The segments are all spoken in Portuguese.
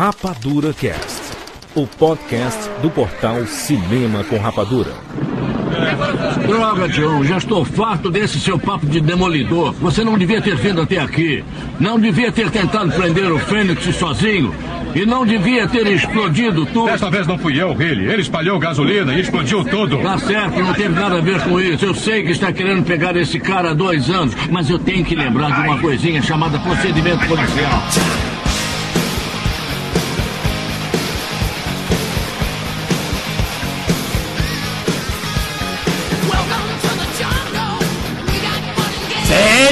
Rapadura Cast, o podcast do portal Cinema com Rapadura. Droga, John, já estou farto desse seu papo de demolidor. Você não devia ter vindo até aqui. Não devia ter tentado prender o Fênix sozinho. E não devia ter explodido tudo. Desta vez não fui eu, Billy. Ele espalhou gasolina e explodiu tudo. Tá certo, não teve nada a ver com isso. Eu sei que está querendo pegar esse cara há dois anos, mas eu tenho que lembrar de uma coisinha chamada procedimento policial.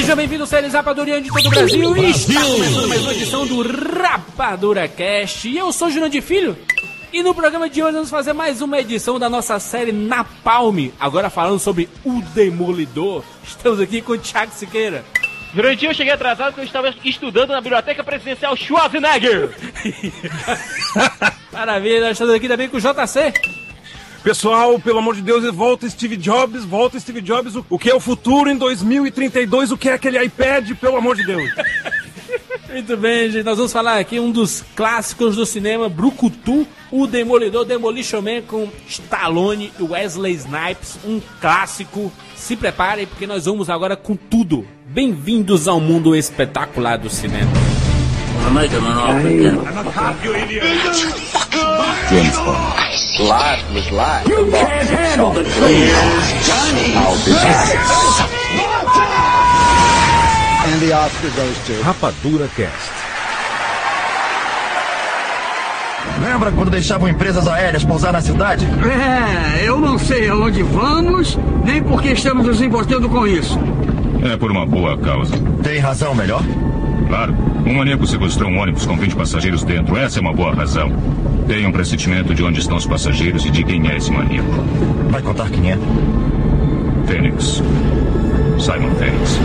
Sejam bem-vindos, seres rapadurianos de todo o Brasil. E está começando mais uma edição do Rapadura Cast. E eu sou de Filho. E no programa de hoje vamos fazer mais uma edição da nossa série Napalm. Agora falando sobre o Demolidor. Estamos aqui com o Thiago Siqueira. Durante eu cheguei atrasado porque eu estava estudando na Biblioteca Presidencial Schwarzenegger. Maravilha, nós estamos aqui também com o JC. Pessoal, pelo amor de Deus, volta Steve Jobs, volta Steve Jobs. O, o que é o futuro em 2032? O que é aquele iPad, pelo amor de Deus? Muito bem, gente. Nós vamos falar aqui um dos clássicos do cinema, Brucutu, o Demolidor Demolition Man com Stallone e Wesley Snipes, um clássico. Se preparem porque nós vamos agora com tudo. Bem-vindos ao mundo espetacular do cinema. Life was life. You can't handle the truth, Johnny. I'll be back. And the Oscar goes to Rapadura Cast. Lembra quando deixavam empresas aéreas pousar na cidade? É, eu não sei aonde vamos, nem por que estamos nos importando com isso. É por uma boa causa. Tem razão melhor? Claro. Um maníaco sequestrou um ônibus com 20 passageiros dentro. Essa é uma boa razão. Tenho um pressentimento de onde estão os passageiros e de quem é esse maníaco. Vai contar quem é? Fênix. Simon Fênix.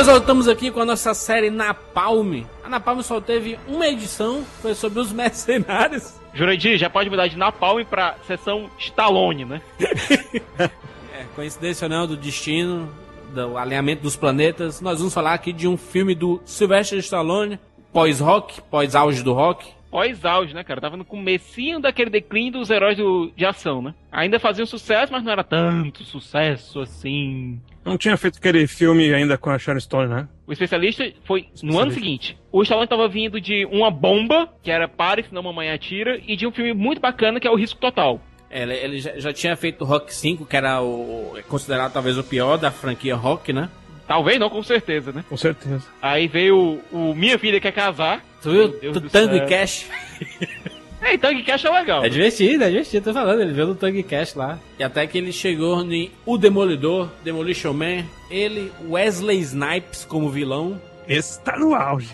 Nós voltamos aqui com a nossa série Napalm. A Napalm só teve uma edição, foi sobre os mercenários. Jurandir, já pode mudar de Napalm pra sessão Stallone, né? É, coincidência ou não do destino, do alinhamento dos planetas. Nós vamos falar aqui de um filme do Sylvester Stallone, pós-rock, pós-auge do rock. Pós-auge, né, cara? Tava no comecinho daquele declínio dos heróis do- de ação, né? Ainda faziam sucesso, mas não era tanto sucesso assim. Não tinha feito aquele filme ainda com a Sharon Stone, né? O especialista foi no ano seguinte. O Stallone tava vindo de uma bomba, que era Pare, senão mamãe atira, e de um filme muito bacana, que é o Risco Total. É, Ele, ele já, já tinha feito Rock 5, que era o, é considerado talvez o pior da franquia Rock, né? Talvez não, com certeza, né? Com certeza. Aí veio o, o Minha Filha Quer Casar. Tu viu? Do Tango céu. e Cash. É, que Cash é legal. É divertido, é divertido, tô falando. Ele veio do Tango e Cash lá. E até que ele chegou em O Demolidor, Demolition Man. Ele, Wesley Snipes como vilão. Esse tá no auge.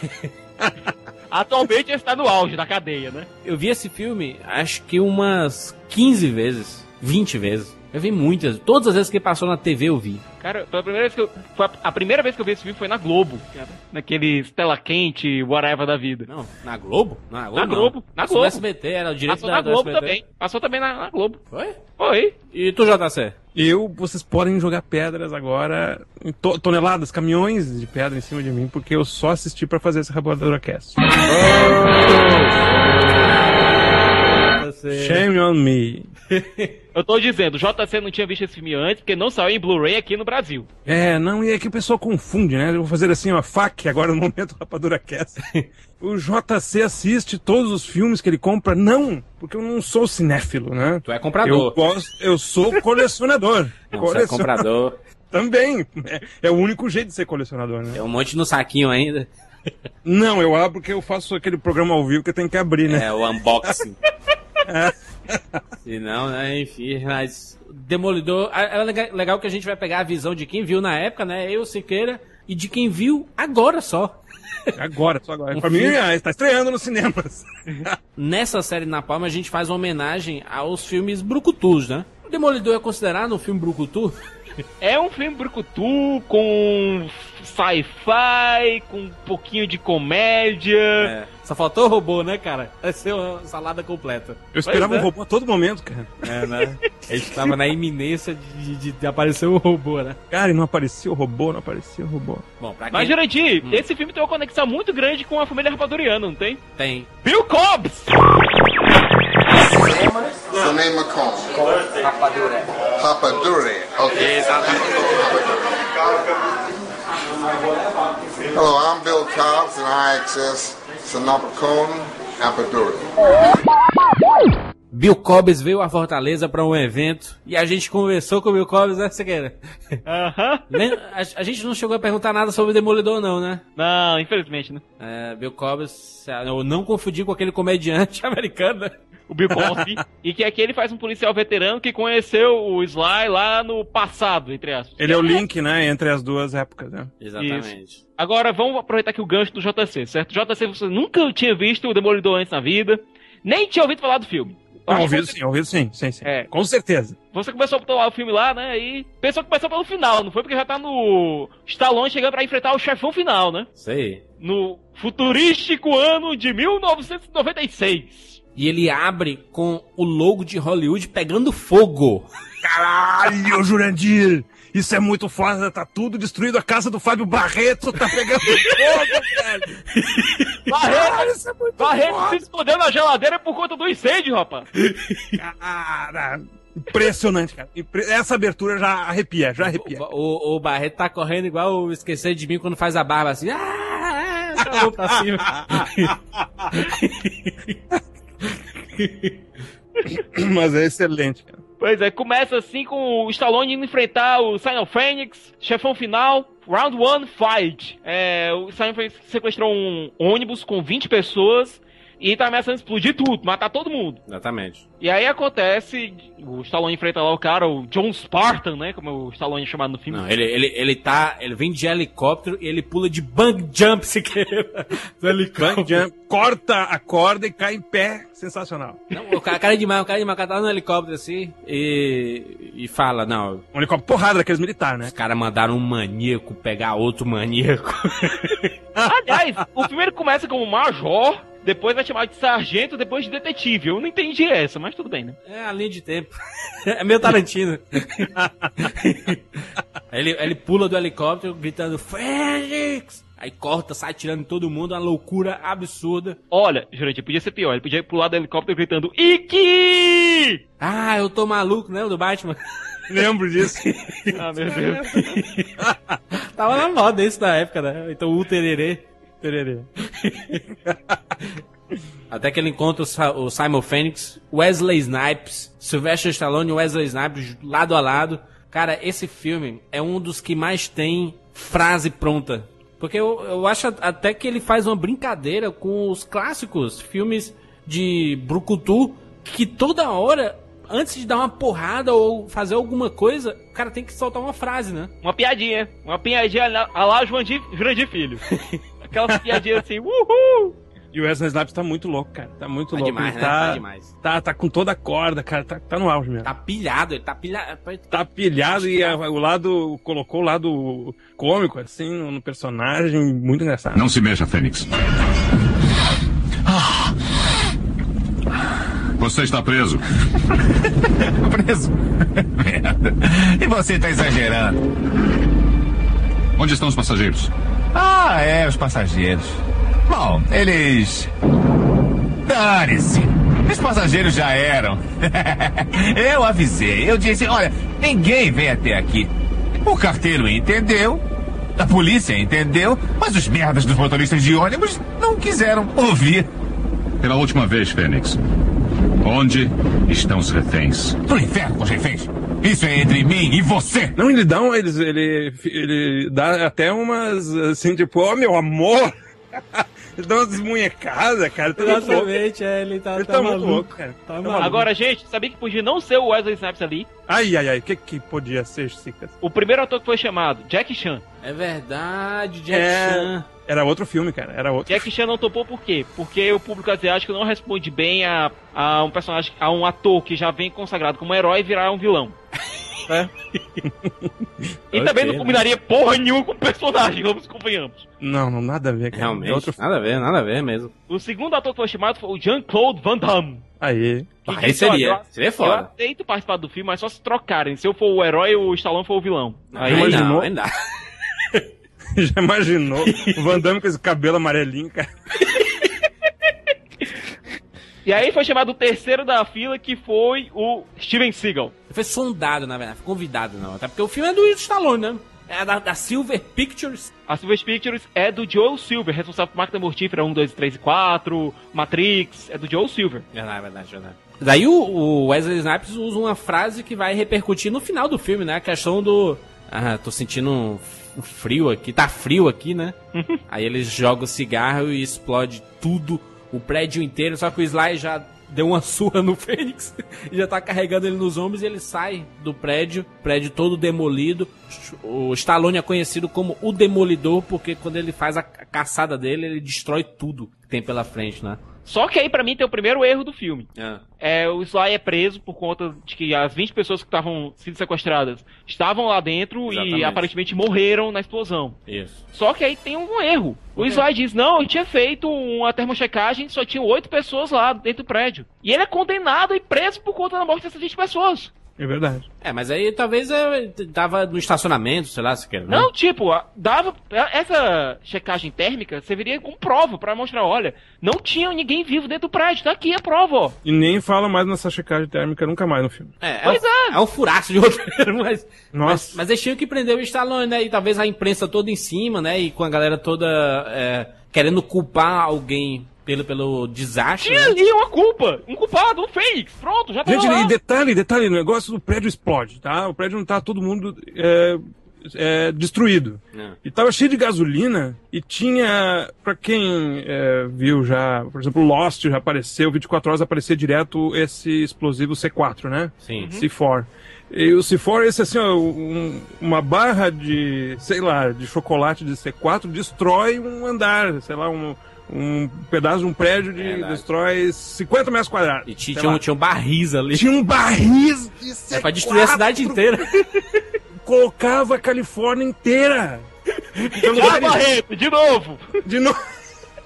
Atualmente ele está no auge da cadeia, né? Eu vi esse filme, acho que umas 15 vezes, 20 vezes. Eu vi muitas, todas as vezes que passou na TV eu vi. Cara, pela primeira vez que eu. Foi a, a primeira vez que eu vi esse filme foi na Globo, cara. Naquele tela quente, whatever da vida. Não, na Globo? Na Globo. Na não. Globo, na Globo. no SBT, era o direito Passou da, na Globo SBT. também. Passou também na, na Globo. Foi? Foi. E tu, JC? Eu, vocês podem jogar pedras agora, em to- toneladas, caminhões de pedra em cima de mim, porque eu só assisti pra fazer esse Rapadura Cast. Você... Shame on me. Eu tô dizendo, o JC não tinha visto esse filme antes, porque não saiu em Blu-ray aqui no Brasil. É, não, e é que o pessoal confunde, né? Eu vou fazer assim, uma fac agora no momento Rapadura Cast. O JC assiste todos os filmes que ele compra? Não, porque eu não sou cinéfilo, né? Tu é Eu comprador. gosto, eu sou colecionador. Não, você é comprador. Também. É, é o único jeito de ser colecionador, né? Tem um monte no saquinho ainda. Não, eu abro porque eu faço aquele programa ao vivo que eu tenho que abrir, né? É, o unboxing. Se não, né, enfim, mas Demolidor, é lega- legal que a gente vai pegar a visão de quem viu na época, né, eu, Siqueira, e de quem viu agora só. Agora, só agora. Um pra mim, filme. ah, está estreando nos cinemas. Nessa série na Palma a gente faz uma homenagem aos filmes brucutus, né? O Demolidor é considerado um filme brucutu? É um filme brucutu com sci-fi, com um pouquinho de comédia. É. Só faltou o robô, né, cara? Vai ser uma salada completa. Eu esperava Pois é. um robô a todo momento, cara. É, né? A gente tava na iminência de, de- de aparecer o robô, né? Cara, e não aparecia o robô, não aparecia o robô. Bom, pra quem Mas, Jurandir, esse filme tem uma conexão muito grande com a família rapaduriana, não tem? tem Bill Cobbs! The name McComb. Rapadura. Rapadura. Okay. Hello, I'm Bill Cobbs, and I access Sanapacone, Rapadura. Bill Cobbs veio a Fortaleza pra um evento e a gente conversou com o Bill Cobbs, né, Sequeira? Aham. Nem- a, a gente não chegou a perguntar nada sobre o Demolidor, não, né? Não, infelizmente, né? É, Bill Cobbs, eu não confundi com aquele comediante americano, né? O Bill Cosby. e que aqui ele faz um policial veterano que conheceu o Sly lá no passado, entre aspas. Ele é o link, né, entre as duas épocas, né? Exatamente. Agora vamos aproveitar aqui o gancho do JC, certo? JC, você nunca tinha visto o Demolidor antes na vida, nem tinha ouvido falar do filme. Não, ouvido que sim, ouvido sim, sim, sim. É. Com certeza. Você começou a botar o filme lá, né? E pensou que começou pelo final, não foi porque já tá no Stallone chegando pra enfrentar o chefão final, né? Sei. No futurístico ano de 1996. E ele abre com o logo de Hollywood pegando fogo. Caralho, Jurandir! Isso é muito foda, tá tudo destruído. A casa do Fábio Barreto tá pegando fogo, velho! Barreto, isso é muito Barreto foda. se escondeu na geladeira por conta do incêndio, rapaz. Cara, impressionante, cara. Essa abertura já arrepia, já arrepia. O, o- o Barreto tá correndo igual o esquecer de mim quando faz a barba assim. Ah, ah, pra cima. Mas é excelente, cara. Pois é, começa assim com o Stallone indo enfrentar o Simon Phoenix, chefão final, round one fight. É, o Simon sequestrou um ônibus com 20 pessoas e tá ameaçando explodir tudo, matar todo mundo. Exatamente. E aí acontece, o Stallone enfrenta lá o cara, o John Spartan, né, como o Stallone é chamado no filme. Não, ele, ele, ele tá. Ele vem de helicóptero e ele pula de bang jump se queira. Do helicóptero. Bang jump, corta a corda e cai em pé. Sensacional. Não, o cara, cara é demais, o cara é demais, o cara tá no helicóptero assim e. e fala, não, Um helicóptero porrada daqueles militares, né? os caras mandaram um maníaco pegar outro maníaco. Aliás, o primeiro começa como major, depois vai chamar de sargento, depois de detetive. Eu não entendi essa, mas tudo bem, né? É a linha de tempo. É meio Tarantino. Ele, ele pula do helicóptero gritando Fênix! Aí corta, sai tirando todo mundo, uma loucura absurda. Olha, Jurandir, podia ser pior. Ele podia pular do helicóptero gritando Iki! Ah, eu tô maluco, né? O do Batman. Lembro disso. Ah, meu Deus. Tava na moda isso na época, né? Então o tererê. Tererê. Até que ele encontra o, Simon Phoenix, Wesley Snipes, Sylvester Stallone e Wesley Snipes lado a lado. Cara, esse filme é um dos que mais tem frase pronta. Porque eu, eu acho até que ele faz uma brincadeira com os clássicos filmes de Brucutu, que toda hora, antes de dar uma porrada ou fazer alguma coisa, o cara tem que soltar uma frase, né? Uma piadinha. Uma piadinha lá- a lá Jurandir, Jurandir Filho. Aquela piadinha assim, uhul! E o Wesley Snipes tá muito louco, cara. Tá muito Tá louco. demais, Ele né? tá, Tá demais. Tá, tá com toda a corda, cara. Tá, tá no auge mesmo. Tá pilhado, ele tá pilhado. Tá pilhado e a- o lado. Colocou o lado cômico, assim, no, no personagem. Muito engraçado. Não se mexa, Fênix. Você está preso. Preso. Merda. E você tá exagerando. Onde estão os passageiros? Ah, é, os passageiros. Bom, eles. Dane-se. Os passageiros já eram. eu avisei. Eu disse: olha, ninguém vem até aqui. O carteiro entendeu. A polícia entendeu. Mas os merdas dos motoristas de ônibus não quiseram ouvir. Pela última vez, Fênix. Onde estão os reféns? Pro inferno com os reféns. Isso é entre mim e você. Não, ele dá, um, eles, ele, ele dá até umas, assim, tipo, ó, meu amor. ele dá umas desmunhecadas, cara. Tá. Exatamente, é, ele tá, Ele tá tá muito maluco. louco, cara. Tá Tá maluco. Agora, gente, sabia que podia não ser o Wesley Snipes ali? Ai, ai, ai, o que que podia ser, Cicas? O primeiro ator que foi chamado, Jack Chan. É verdade, Jack É. Chan. Era outro filme, cara, era outro. Jack Chan não topou por quê? Porque o público asiático não responde bem a, a um personagem, a um ator que já vem consagrado como herói virar um vilão. Né? e também não né? combinaria porra nenhuma com o personagem, vamos convenhamos. Não, não, nada a ver, cara. Realmente, É outro... nada a ver, nada a ver mesmo. O segundo ator que foi chamado foi o Jean-Claude Van Damme. Aí. Que Aí disse, "Olha, seria, eu- seria Eu foda. aceito participar do filme, mas só se trocarem. Se eu for o herói, o Stallone for o vilão. Aí, imaginou? não, aí não. Já imaginou o Van Damme com esse cabelo amarelinho, cara? E aí foi chamado o terceiro da fila, que foi o Steven Seagal. Ele foi sondado, na verdade, foi convidado, não. Até porque o filme é do Stallone, né? É da, da Silver Pictures. A Silver Pictures é do Joel Silver, responsável por Máquina Mortífera 1, 2, 3 e 4, Matrix, é do Joel Silver. Verdade, verdade, verdade. Daí o, o Wesley Snipes usa uma frase que vai repercutir no final do filme, né? A questão do. Ah, tô sentindo um frio aqui, tá frio aqui, né? Aí eles jogam o cigarro e explode tudo, o prédio inteiro, só que o Sly já deu uma surra no Fênix e já tá carregando ele nos ombros e ele sai do prédio, prédio todo demolido. O Stallone é conhecido como o Demolidor porque quando ele faz a ca- caçada dele, ele destrói tudo que tem pela frente, né? Só que aí pra mim tem o primeiro erro do filme. Ah. É, o Sly é preso por conta de que as 20 pessoas que estavam sendo sequestradas estavam lá dentro e Exatamente. aparentemente morreram na explosão. Isso. Só que aí tem um erro. O Sly diz, não, eu tinha feito uma termochecagem, só tinham oito pessoas lá dentro do prédio. E ele é condenado e preso por conta da morte dessas 20 pessoas. É verdade. É, mas aí talvez é, tava no estacionamento, sei lá, se quer. né? Não, tipo, dava. Essa checagem térmica serviria como prova pra mostrar, olha, não tinha ninguém vivo dentro do prédio, tá aqui a prova, ó. E nem fala mais nessa checagem térmica nunca mais no filme. É, é, Pois um, é. é um furaço de roteiro, mas, mas. Nossa. Mas eles tinham que prender o Stallone, né? E talvez a imprensa toda em cima, né? E com a galera toda é, querendo culpar alguém pelo, pelo desastre. Tinha né? ali uma culpa, um culpado, um Fênix, pronto, já tá Gente, lá. e detalhe, detalhe, o negócio do prédio explode, tá? O prédio não tá todo mundo é, é, destruído. É. E tava cheio de gasolina e tinha, pra quem é, viu já, por exemplo, Lost já apareceu, 24 horas aparecer direto esse explosivo C4, né? Sim. C4. E o C4 é esse assim, ó, um- uma barra de, sei lá, de chocolate de C4 destrói um andar, sei lá, um, um pedaço de um prédio de, Verdade. destrói 50 metros quadrados. E tinha, um, tinha um barris ali. Tinha um barris de C4. É pra destruir a cidade inteira. Colocava a Califórnia inteira. Então, Ah, Barreto, de novo. de novo.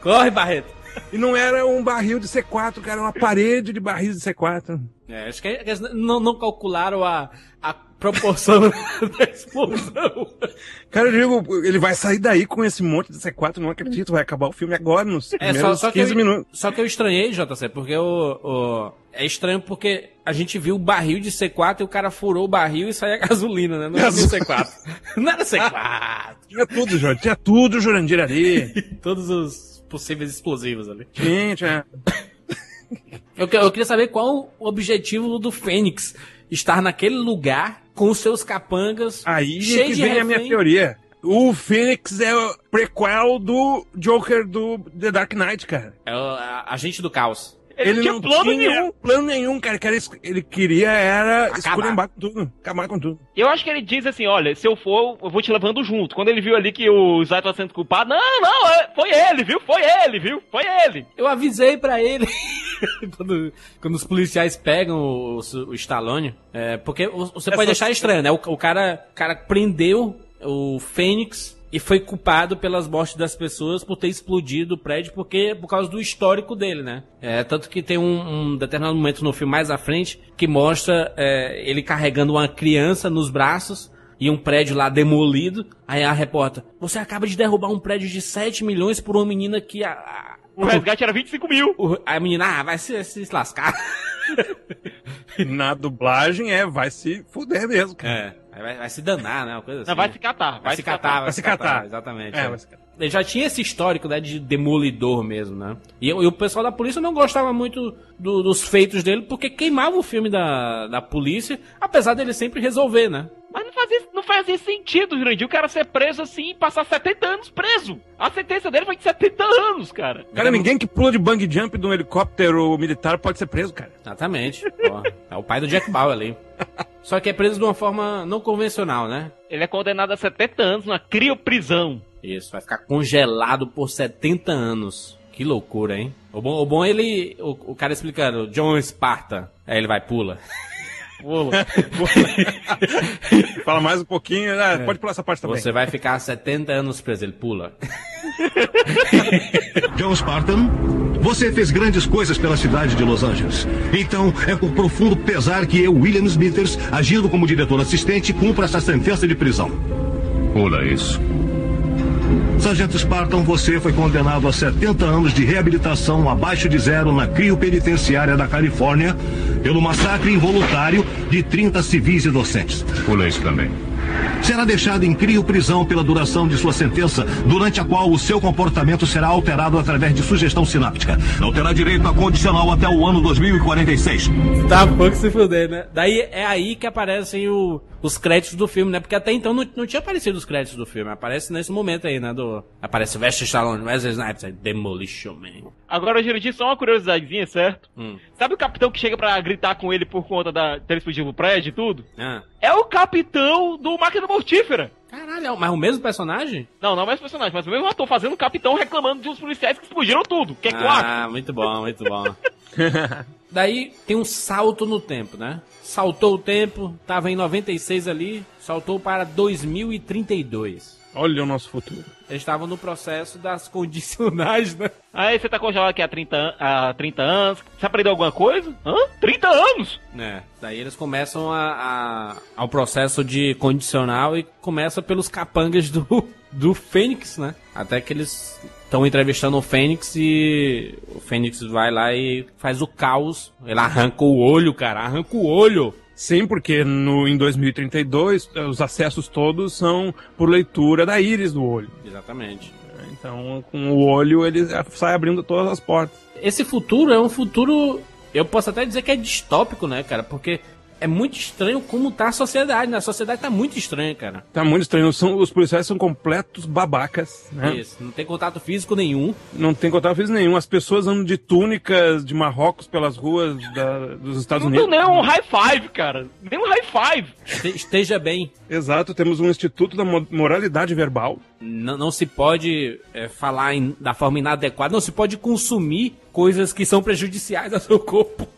Corre, Barreto. E não era um barril de C4, cara, era uma parede de barris de C4. É, acho que eles não, não calcularam a, a proporção da explosão. Cara, eu digo, ele vai sair daí com esse monte de C4, não acredito, vai acabar o filme agora, nos É, primeiros só, só, que 15 eu, minutos. só que eu estranhei, JC, porque o, o- é estranho porque a gente viu o barril de C4 e o cara furou o barril e saía gasolina, né? Não era Gaso- C4. Não era C4. Tinha tudo, Jorge, tinha tudo, Jurandir ali. Todos os possíveis explosivos ali. Gente, é. Eu, eu queria saber qual o objetivo do Fênix estar naquele lugar com os seus capangas Aí é cheio que de vem a minha refém. teoria. O Phoenix é o prequel do Joker do The Dark Knight, cara. É o a- agente do caos. Ele, não tinha não plano tinha nenhum. plano nenhum, cara. que Ele queria era Acabar. com tudo, acabar com tudo. Eu acho que ele diz assim, olha, se eu for, eu vou te levando junto. Quando ele viu ali que o Zay tava sendo culpado, não, não, é- foi ele, viu? Foi ele, viu? Foi ele. Eu avisei pra ele quando, quando os policiais pegam o, o Stallone, é, porque o- você pode Essa- achar estranho, né? O, o cara, o cara prendeu o Fênix e foi culpado pelas mortes das pessoas por ter explodido o prédio porque por causa do histórico dele, né? É, tanto que tem um, um determinado momento no filme mais à frente que mostra é, ele carregando uma criança nos braços e um prédio lá demolido. Aí a repórter, você acaba de derrubar um prédio de 7 milhões por uma menina que a- a, O resgate era 25 mil. o- a menina, ah, vai se, se lascar. Na dublagem é, vai se fuder mesmo, cara. É, vai, vai se danar, né? Uma coisa assim. Não, vai se catar, Vai se catar, vai se catar. Exatamente. É, é. vai se catar. Ele já tinha esse histórico, né, de demolidor mesmo, né? E, e o pessoal da polícia não gostava muito do- dos feitos dele, porque queimava o filme da, da polícia, apesar dele sempre resolver, né? Mas não fazia, não fazia sentido, Jurandir, o cara ser preso assim e passar 70 anos preso. A sentença dele foi de 70 anos, cara. Cara, ninguém que pula de bang jump de um helicóptero militar pode ser preso, cara. Exatamente. Ó, é o pai do Jack Bauer ali. Só que é preso de uma forma não convencional, né? Ele é condenado a 70 anos numa crioprisão. Isso, vai ficar congelado por 70 anos. Que loucura, hein? O bom, o bom é ele. O, o cara explicando, John Esparta. Aí ele vai, pula. Pula. Fala mais um pouquinho. Ah, Pode pular essa parte também. Você vai ficar 70 anos preso, ele pula. John Spartan, você fez grandes coisas pela cidade de Los Angeles. Então, é por profundo pesar que eu, William Smithers, agindo como diretor assistente, cumpro essa sentença de prisão. Pula isso. Sargento Spartan, você foi condenado a 70 anos de reabilitação abaixo de zero na criopenitenciária da Califórnia pelo massacre involuntário de 30 civis inocentes. Pula isso também. Será deixado em crio-prisão pela duração de sua sentença, durante a qual o seu comportamento será alterado através de sugestão sináptica. Não terá direito a condicional até o ano 2046. Tá pouco se fuder, né? Daí é aí que aparecem o- os créditos do filme, né? Porque até então não, não tinha aparecido os créditos do filme. Aparece nesse momento aí, né? Do, aparece Veste Stallone, Wesley Snipes, aí, Demolition Man. Agora, Jurandir, só uma curiosidadezinha, certo? Hum. Sabe o capitão que chega pra gritar com ele por conta da dele fugir do prédio e tudo? Ah. É o capitão do Máquina Mortífera. Caralho, mas o mesmo personagem? Não, não é mais personagem, mas o mesmo ator fazendo o capitão reclamando de uns policiais que explodiram tudo. Que é quatro. Ah, muito bom, muito bom. Daí tem um salto no tempo, né? Saltou o tempo, tava em 96 ali, saltou para 2032. Olha o nosso futuro. Eles estavam no processo das condicionais, né? Aí você tá congelado aqui há 30, an- há 30 anos. Você aprendeu alguma coisa? Hã? 30 anos? É, daí eles começam a, a- ao processo de condicional e começa pelos capangas do, do Fênix, né? Até que eles estão entrevistando o Fênix e o Fênix vai lá e faz o caos. Ele arranca o olho, cara, arranca o olho. Sim, porque no, em 2032 eh, os acessos todos são por leitura da íris do olho. Exatamente. Então, com o olho ele sai abrindo todas as portas. Esse futuro é um futuro, eu posso até dizer que é distópico, né, cara? Porque é muito estranho como tá a sociedade, né? A sociedade tá muito estranha, cara. Tá muito estranho. São, os policiais são completos babacas, né? Isso, não tem contato físico nenhum. Não tem contato físico nenhum. As pessoas andam de túnicas de Marrocos pelas ruas da- dos Estados Não Unidos. deu nem um high five, cara. Nem um high five. Este- Esteja bem. Exato, temos um Instituto da Mo- Moralidade Verbal. Não, não se pode é, falar em- da forma inadequada, não se pode consumir coisas que são prejudiciais ao seu corpo.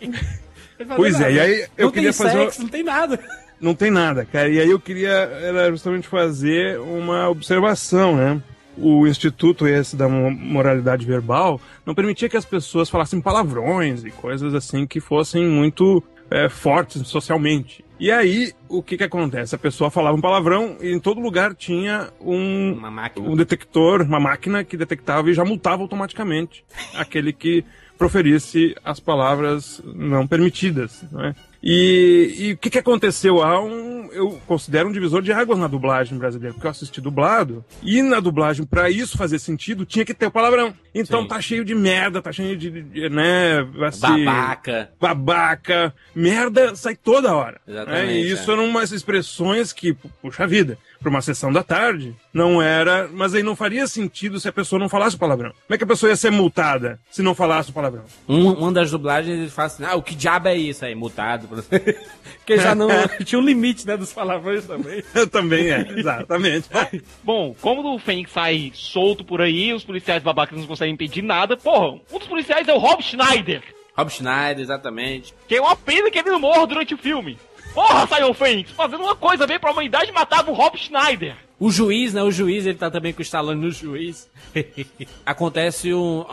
Pois é, nada. e aí eu não queria tem fazer uma- sexo, não tem nada. Não tem nada, cara. E aí eu queria era justamente fazer uma observação, né? O instituto esse da mo- moralidade verbal não permitia que as pessoas falassem palavrões e coisas assim que fossem muito é, fortes socialmente. E aí, o que que acontece? A pessoa falava um palavrão e em todo lugar tinha um, um detector, uma máquina que detectava e já multava automaticamente aquele que proferisse as palavras não permitidas, não é? E, e o que, que aconteceu? Há um, eu considero um divisor de águas na dublagem brasileira, porque eu assisti dublado, e na dublagem, pra isso fazer sentido, tinha que ter o palavrão. Então Sim. tá cheio de merda, tá cheio de, de- né, assim, Babaca. babaca, merda sai toda hora. Exatamente, né? E isso é. eram umas expressões que, pu- puxa vida, pra uma sessão da tarde, não era, mas aí não faria sentido se a pessoa não falasse o palavrão. Como é que a pessoa ia ser multada se não falasse o palavrão? Um, uma das dublagens ele fala assim: Ah, o que diabo é isso aí? Mutado. Porque já não. tinha um limite, né? Dos palavrões também. Também é, exatamente. Bom, como o Fênix sai solto por aí, os policiais babacas não conseguem impedir nada, porra, um dos policiais é o Rob Schneider. Rob Schneider, exatamente. Que é uma pena que ele não morra durante o filme. Porra, Simon Fênix, fazendo uma coisa bem pra humanidade, matava o Rob Schneider. O juiz, né? O juiz, ele tá também com o Stallone no juiz. Acontece um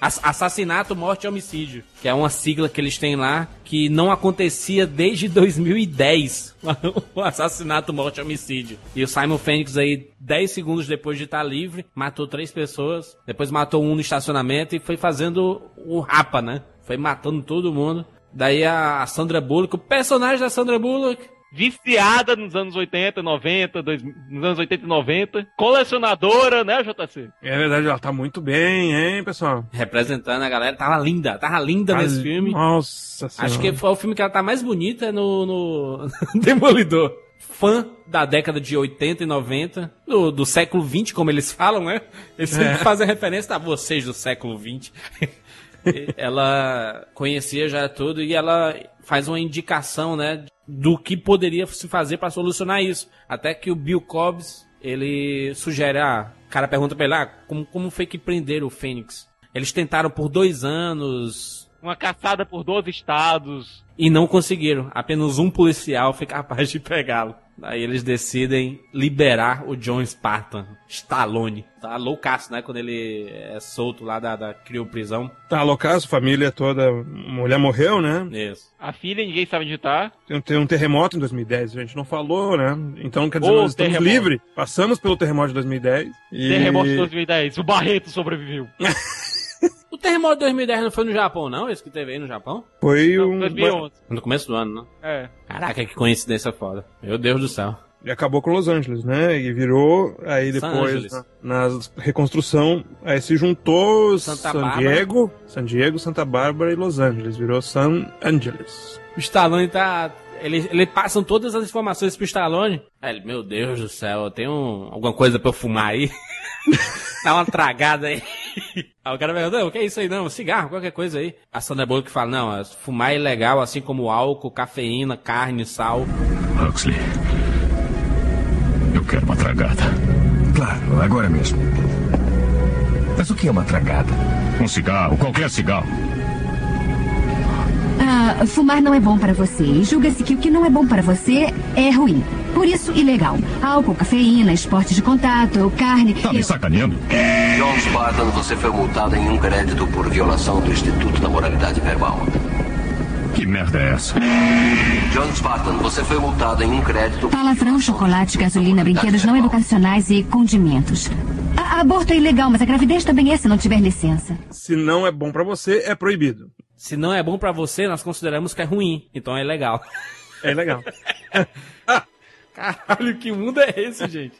ass- assassinato, morte e homicídio, que é uma sigla que eles têm lá que não acontecia desde 2010. o assassinato, morte e homicídio. E o Simon Phoenix aí, 10 segundos depois de estar livre, matou três pessoas, depois matou um no estacionamento e foi fazendo o rapa, né? Foi matando todo mundo. Daí a Sandra Bullock, o personagem da Sandra Bullock, Viciada nos anos 80, 90, dois- nos anos 80 e 90. Colecionadora, né, JC? É verdade, ela tá muito bem, hein, pessoal? representando a galera, tava linda, tava linda Tá nesse li- filme. Nossa senhora. Acho que foi o filme que ela tá mais bonita no, no Demolidor. Fã da década de 80 e 90, do, do século 20, como eles falam, né? Eles sempre É. fazem referência a vocês do século 20. E ela conhecia já tudo e ela faz uma indicação, né, do que poderia se fazer para solucionar isso. Até que o Bill Cobbs, ele sugere, ah, o cara pergunta pra ele, ah, como, como foi que prenderam o Fênix? Eles tentaram por dois anos Uma caçada por 12 estados. E não conseguiram. Apenas um policial foi capaz de pegá-lo. Aí eles decidem liberar o John Spartan, Stallone. Tá loucaço, né? Quando ele é solto lá da, da crioprisão. Tá loucaço, família toda. Mulher morreu, né? Isso. A filha, ninguém sabe onde tá. Tem, tem um terremoto em 2010, a gente não falou, né? Então, quer dizer, Ô, nós estamos terremoto. livres. Passamos pelo terremoto de 2010. E... Terremoto de 2010. O Barreto sobreviveu. O terremoto de 2010 não foi no Japão, não? Esse que teve aí no Japão? Foi Não, um. 2011. No começo do ano, né? É. Caraca, que coincidência foda. Meu Deus do céu. E acabou com Los Angeles, né? E virou, aí depois, Angeles. na, na reconstrução, aí se juntou Santa San Bárbara. Diego, San Diego, Santa Bárbara e Los Angeles. Virou San Angeles. O Stallone tá. Ele, ele passam todas as informações pro Stallone. Aí ele, meu Deus do céu, tem um, alguma coisa pra eu fumar aí? Dá uma tragada aí. Aí o cara pergunta, não, o que é isso aí não? Cigarro, qualquer coisa aí. A Sandra Bullock fala, não, é- fumar é ilegal, assim como álcool, cafeína, carne, sal. Huxley. Eu quero uma tragada. Claro, agora mesmo. Mas o que é uma tragada? Um cigarro, qualquer cigarro. Ah, fumar não é bom para você. E julga-se que o que não é bom para você é ruim. Por isso, ilegal. Álcool, cafeína, esporte de contato, carne. Tá me sacaneando? John Spartan, você foi multado em um crédito por violação do Instituto da Moralidade Verbal. Que merda é essa? John Spartan, você foi multado em um crédito. Palavrão, chocolate, gasolina, brinquedos não educacionais e condimentos. A- aborto é ilegal, mas a gravidez também é se não tiver licença. Se não é bom pra você, é proibido. Se não é bom pra você, nós consideramos que é ruim. Então é legal. É legal. Caralho, que mundo é esse, gente?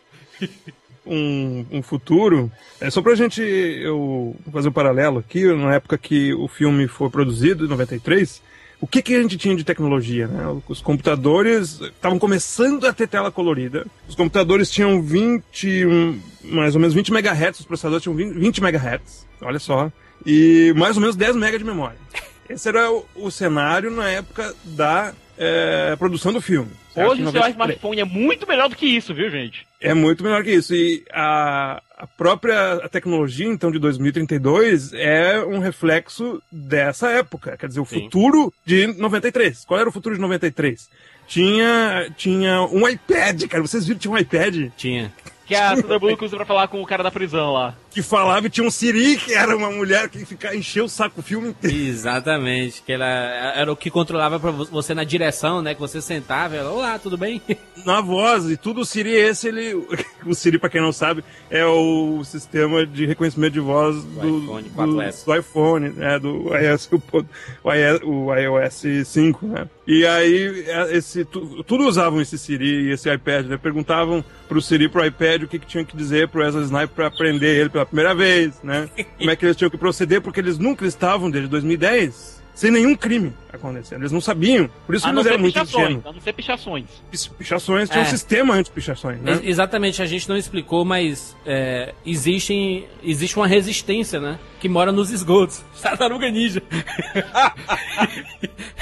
um, um futuro. É só pra gente eu fazer um paralelo aqui, na época que o filme foi produzido, em 93, o que, que a gente tinha de tecnologia? Né? Os computadores estavam começando a ter tela colorida. Os computadores tinham 20, hum, mais ou menos 20 MHz, os processadores tinham 20, 20 MHz, olha só. E mais ou menos 10 MB de memória. Esse era o, o cenário na época da eh, produção do filme. certo? Hoje o seu 93. smartphone é muito melhor do que isso, viu, gente? É muito melhor que isso. E a, a própria a tecnologia, então, de 2032 é um reflexo dessa época. Quer dizer, o Sim. futuro de 93. Qual era o futuro de 93? Tinha, tinha um iPad, cara. Vocês viram que tinha um iPad? Tinha. Que a Sandra Bullock usa pra falar com o cara da prisão lá. Que falava e tinha um Siri, que era uma mulher que ficava encheu o saco o filme inteiro. Exatamente. Que ela era o que controlava pra vo- você na direção, né? Que você sentava e ela, olá, tudo bem? Na voz, e tudo o Siri esse, ele. O Siri, pra quem não sabe, é o sistema de reconhecimento de voz do, iPhone do, 4S. do iPhone, né? Do iOS, o, o iOS 5, né? E aí, é, esse, tu- tudo usavam esse Siri e esse iPad, né? Perguntavam pro Siri, pro iPad, o que, que tinha que dizer pro Wesley Snipes pra aprender ele pela primeira vez, né? Como é que eles tinham que proceder, porque eles nunca estavam, desde 2010, sem nenhum crime acontecendo. Eles não sabiam. Por isso A que não eles eram muito pichações. ingênuos. A não ser pichações. Pichações, tinha É. um sistema anti-pichações, né? Ex- Exatamente, a gente não explicou, mas é, existem, existe uma resistência, né? Que mora nos esgotos. Tartaruga Ninja.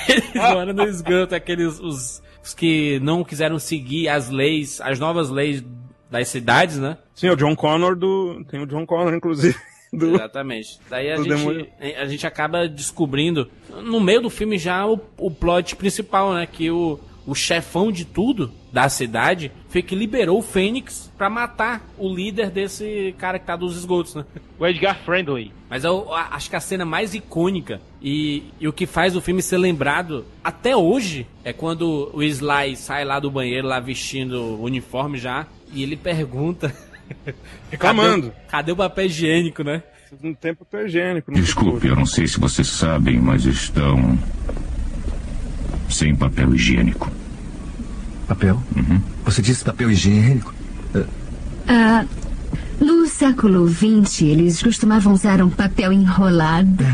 Eles moram no esgoto, aqueles os, os que não quiseram seguir as leis, as novas leis das cidades, né? Sim, é o John Connor do. Tem o John Connor, inclusive. Do... Exatamente. Daí a gente, demônio. a gente acaba descobrindo, no meio do filme, já o, o plot principal, né? Que o, o chefão de tudo da cidade foi que liberou o Fênix pra matar o líder desse cara que tá dos esgotos, né? O Edgar Friendly. Mas eu a- acho que a cena mais icônica e, e o que faz o filme ser lembrado até hoje é quando o Sly sai lá do banheiro, lá vestindo o uniforme já, e ele pergunta. Reclamando. Cadê, o- cadê o papel higiênico, né? Um tempo higiênico. Desculpe, eu não sei se vocês sabem, mas estão. sem papel higiênico. Papel? Você disse papel higiênico? Ah, no século XX, eles costumavam usar um papel enrolado.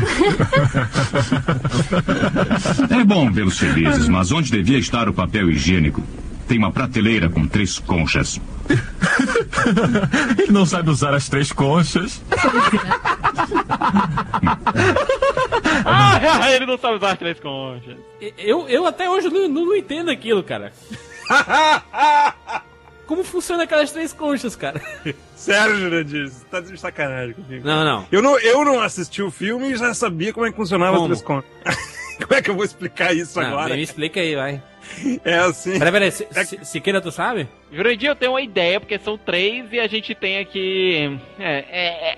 É bom vê-los felizes, mas onde devia estar o papel higiênico? Tem uma prateleira com três conchas. Ele não sabe usar as três conchas. Ah, ele não sabe usar as três conchas. Eu, eu até hoje não, não, não entendo aquilo, cara. Como funciona aquelas três conchas, cara? Sério, Jurandir, você tá de sacanagem comigo. Não, não. Eu não, eu não assisti o filme e já sabia como é que funcionava Como? as três conchas. como é que eu vou explicar isso Não, agora? me explica aí, vai. É assim. Peraí, peraí, Se- Siqueira, tu sabe? Jurandir, eu tenho uma ideia, porque são três e a gente tem aqui. É, é, é...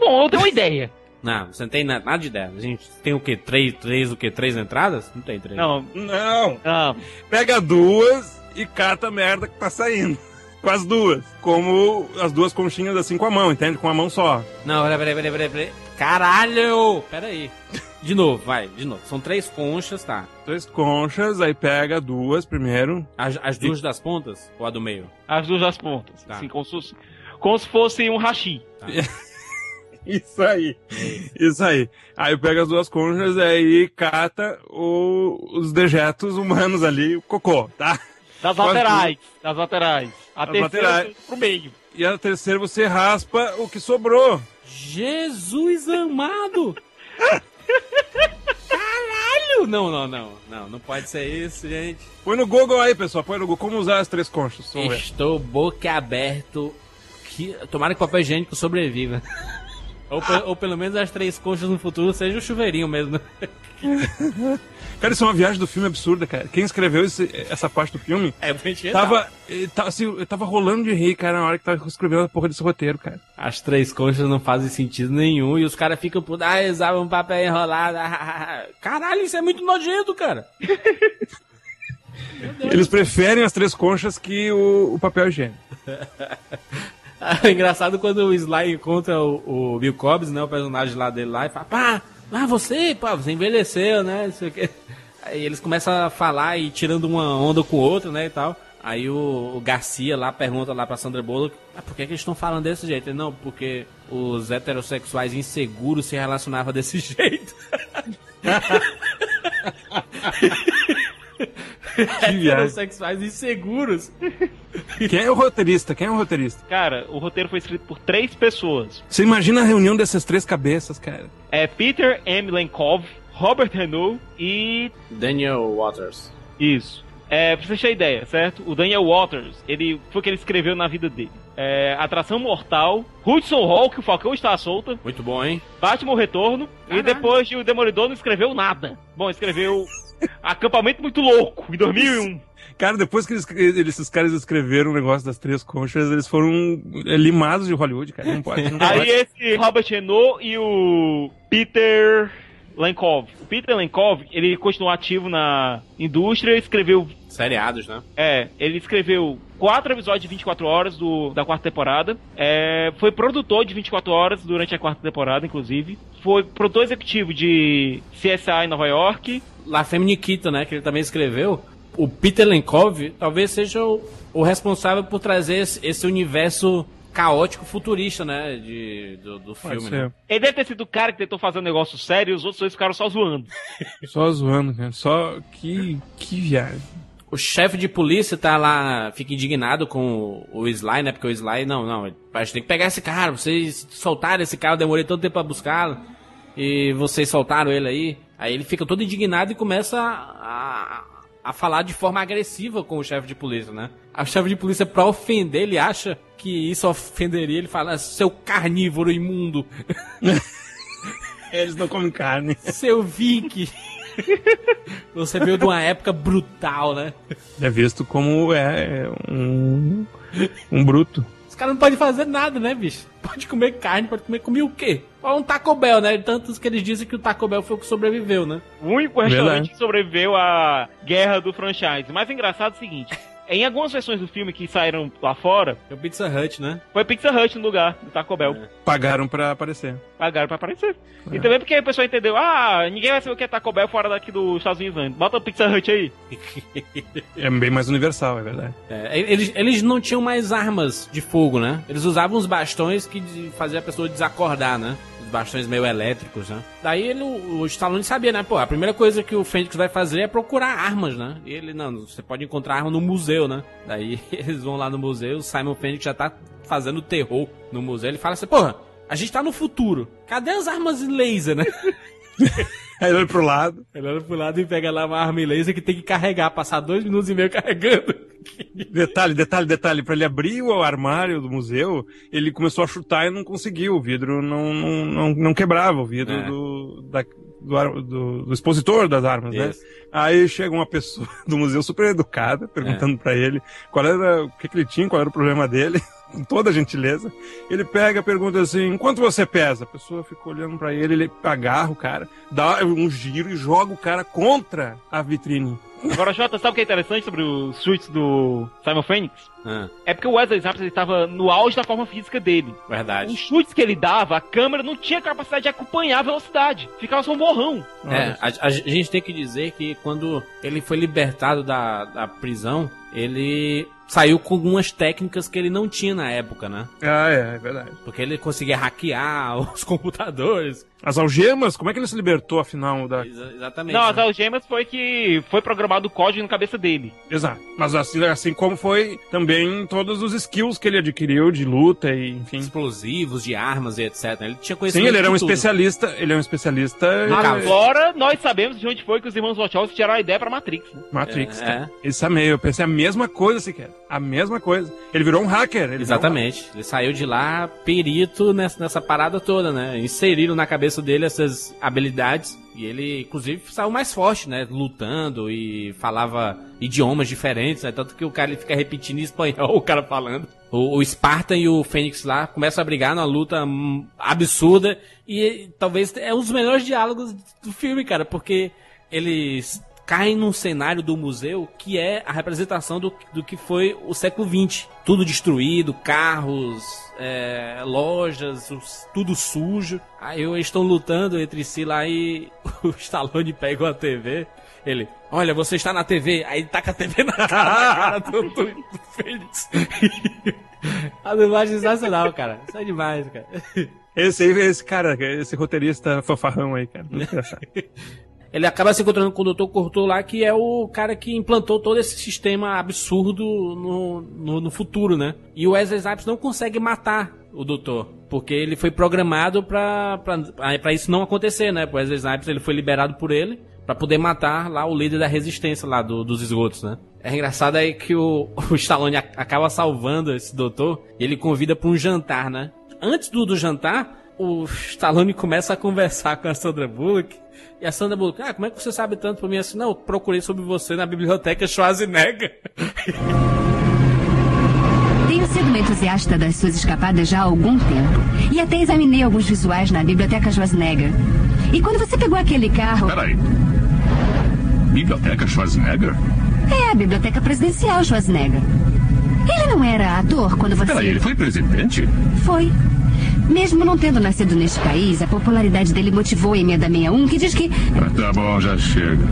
Bom, eu tenho uma ideia. Não, você não tem na- nada de ideia. A gente tem o quê? Três, três o quê? Três entradas? Não tem três. Não, Não. não. Pega duas e cata a merda que tá saindo. Com as duas. Como as duas conchinhas assim com a mão, entende? Com a mão só. Não, peraí, peraí, peraí, peraí, peraí. Caralho! Peraí. De novo, vai, de novo. São três conchas, tá. Três conchas, aí pega duas primeiro. As, as duas das pontas ou a do meio? As duas das pontas. Tá. Assim, como se fosse, como se fosse um hashi. Isso aí. Isso aí. Aí pega as duas conchas e aí cata o- os dejetos humanos ali, o cocô, tá? Das laterais. Das laterais. A Das terceira laterais. pro meio. E a terceira você raspa o que sobrou. Jesus amado! Caralho! Não, não, não. Não, não pode ser isso, gente. Põe no Google aí, pessoal. Põe no Google como usar as três conchas. Estou boca aberto. Que... Tomara que o papel higiênico sobreviva. Ou, ou pelo menos as três conchas no futuro sejam o chuveirinho mesmo. Cara, isso é uma viagem do filme absurda, cara. Quem escreveu esse- essa parte do filme É, tava, eh, tá- assim, eu tava rolando de rir, cara, na hora que tava escrevendo a porra desse roteiro, cara. As três conchas não fazem sentido nenhum e os caras ficam por. Ah, eles usavam papel enrolado. ah, Caralho, isso é muito nojento, cara. Eles preferem as três conchas que o, o papel higiênico. É engraçado quando o Sly encontra o, o Bill Cobbs, né? O personagem lá dele lá, e fala, pá, ah, você, pá, você envelheceu, né? Não sei o quê. Aí eles começam a falar e tirando uma onda com o outro, né? E tal. Aí o, o Garcia lá pergunta lá pra Sandra Bullock, ah, por que, que eles estão falando desse jeito? Ele, não, porque os heterossexuais inseguros se relacionavam desse jeito. heterossexuais inseguros. Quem é o roteirista? Quem é o roteirista? Cara, o roteiro foi escrito por três pessoas. Você imagina a reunião dessas três cabeças, cara. É Peter M. Lenkov, Robert Renault e... Daniel Waters. Isso. É, pra você ter ideia, certo? O Daniel Waters, ele foi o que ele escreveu na vida dele. É, Atração Mortal, Hudson Hawk, o Falcão está solta, Muito bom, hein? Batman o Retorno, e depois de O Demolidor não escreveu nada. Bom, escreveu Acampamento Muito Louco, em 2001. Cara, depois que eles, eles- esses caras escreveram o negócio das três conchas, eles foram limados de Hollywood, cara. Não pode. Não Aí pode. esse Robert Renault e o Peter Lenkov. O Peter Lenkov, ele continuou ativo na indústria, escreveu Seriados, né? É, ele escreveu quatro episódios de 24 horas do, da quarta temporada. É, foi produtor de 24 horas durante a quarta temporada, inclusive. Foi produtor executivo de CSI Nova York. La Femme Nikita, né? Que ele também escreveu. O Peter Lenkov talvez seja o, o responsável por trazer esse, esse universo caótico futurista, né? De, do, do filme, ser. né? Ele deve ter sido o cara que tentou fazer um negócio sério e os outros dois ficaram só zoando. Só zoando, cara. Só que, que viagem. O chefe de polícia tá lá, fica indignado com o, o Sly, né? Porque o Sly, não, não, a gente tem que pegar esse cara, vocês soltaram esse cara, eu demorei todo tempo pra buscá-lo, e vocês soltaram ele aí. Aí ele fica todo indignado e começa a, a, a falar de forma agressiva com o chefe de polícia, né? A chefe de polícia, pra ofender, ele acha que isso ofenderia, ele fala, seu carnívoro imundo, Eles não comem carne. seu Vic. Você veio de uma época brutal, né? É visto como é um, um bruto. Caras não podem fazer nada, né, bicho? Pode comer carne, pode comer comer o quê? Um Taco Bell, né? Tantos que eles dizem que o Taco Bell foi o que sobreviveu, né? O único restaurante Verdade. que sobreviveu à guerra do franchise. Mas o engraçado é o seguinte: em algumas versões do filme que saíram lá fora, É o Pizza Hut, né? foi Pizza Hut no lugar do Taco Bell. Pagaram pra aparecer. Pagaram pra aparecer. E também porque a pessoa entendeu: ah, ninguém vai saber o que é Taco Bell fora daqui dos Estados Unidos antes. Bota o Pizza Hut aí. É bem mais universal, é verdade. É, eles, eles não tinham mais armas de fogo, né? Eles usavam os bastões que de- fazia a pessoa desacordar, né? Bastões meio elétricos, né? Daí ele, o, o Stallone sabia, né? Pô, a primeira coisa que o Fênix vai fazer é procurar armas, né? E ele, não, você pode encontrar arma no museu, né? Daí eles vão lá no museu, o Simon Fênix já tá fazendo terror no museu. Ele fala assim, porra, a gente tá no futuro. Cadê as armas laser, né? Aí ele olha pro lado. Ele olha pro lado e pega lá uma arma laser que tem que carregar, passar dois minutos e meio carregando. Detalhe, detalhe, detalhe. Pra ele abrir o armário do museu, ele começou a chutar e não conseguiu. O vidro não, não, não, não quebrava, o vidro É. do, da- do, do- do expositor das armas, né? Isso. Aí chega uma pessoa do museu super educada, perguntando É. pra ele qual era, o que, que ele tinha, qual era o problema dele, com toda a gentileza. Ele pega, pergunta assim, quanto você pesa? A pessoa fica olhando pra ele, ele agarra o cara, dá um giro e joga o cara contra a vitrine. Agora, Jota, sabe o que é interessante sobre os chutes do Simon Phoenix? Ah, É porque o Wesley Snipes ele tava no auge da forma física dele. verdade. Os chutes que ele dava, a câmera não tinha capacidade de acompanhar a velocidade. Ficava só um borrão. É, a, a gente tem que dizer que quando ele foi libertado da, da prisão, ele saiu com algumas técnicas que ele não tinha na época, né? Ah, é, é verdade. Porque ele conseguia hackear os computadores. As algemas, como é que ele se libertou, afinal, da... Exa- exatamente. Não, né? as algemas foi que foi programado o código na cabeça dele. Exato. Mas assim, assim como foi também todos os skills que ele adquiriu de luta e, enfim. Explosivos, de armas e etc. Ele tinha Sim, conhecimento ele era um tudo. especialista, ele é um especialista. Agora nós sabemos de onde foi que os irmãos Wachowski tiraram a ideia pra Matrix. Né? Matrix. É, cara. Isso é meio, eu pensei a mesma coisa sequer. A mesma coisa. Ele virou um hacker. Ele Exatamente. Ele saiu de lá perito nessa, nessa parada toda, né? Inseriram na cabeça dele essas habilidades. E ele, inclusive, saiu mais forte, né? Lutando e falava idiomas diferentes, né? Tanto que o cara ele fica repetindo em espanhol, o cara falando. O, o Spartan e o Fênix lá começam a brigar numa luta hum, absurda. E talvez é um dos melhores diálogos do filme, cara, porque eles caem num cenário do museu que é a representação do, do que foi o século XX. Tudo destruído, carros, é, lojas, os- tudo sujo. Aí eles estão lutando entre si lá e o Stallone pega uma TV. Ele, olha, você está na TV. Aí ele taca a TV na cara, do, do, do Fênix. a dublagem é sensacional, cara. Isso é demais, cara. Esse aí, esse cara, esse roteirista fanfarrão aí, cara. Ele acaba se encontrando com o Dr. Cortou lá, que é o cara que implantou todo esse sistema absurdo no, no, no futuro, né? E o Wesley Snipes não consegue matar o doutor, porque ele foi programado pra isso não acontecer, né? O Wesley Snipes ele foi liberado por ele pra poder matar lá o líder da resistência lá do- dos esgotos, né? É engraçado aí que o, o Stallone acaba salvando esse doutor e ele convida pra um jantar, né? Antes do, do jantar, o Stallone começa a conversar com a Sandra Bullock. E a Sandra Bullock, ah, como é que você sabe tanto por mim assim? Não, eu procurei sobre você na biblioteca Schwarzenegger. Tenho sido uma entusiasta das suas escapadas já há algum tempo. E até examinei alguns visuais na Biblioteca Schwarzenegger. E quando você pegou aquele carro. Peraí. Biblioteca Schwarzenegger? É, a Biblioteca Presidencial Schwarzenegger. Ele não era ator quando você. Peraí, ele foi presidente? Foi. Mesmo não tendo nascido neste país, a popularidade dele motivou a emenda 61, que diz que. Ah, tá bom, já chega.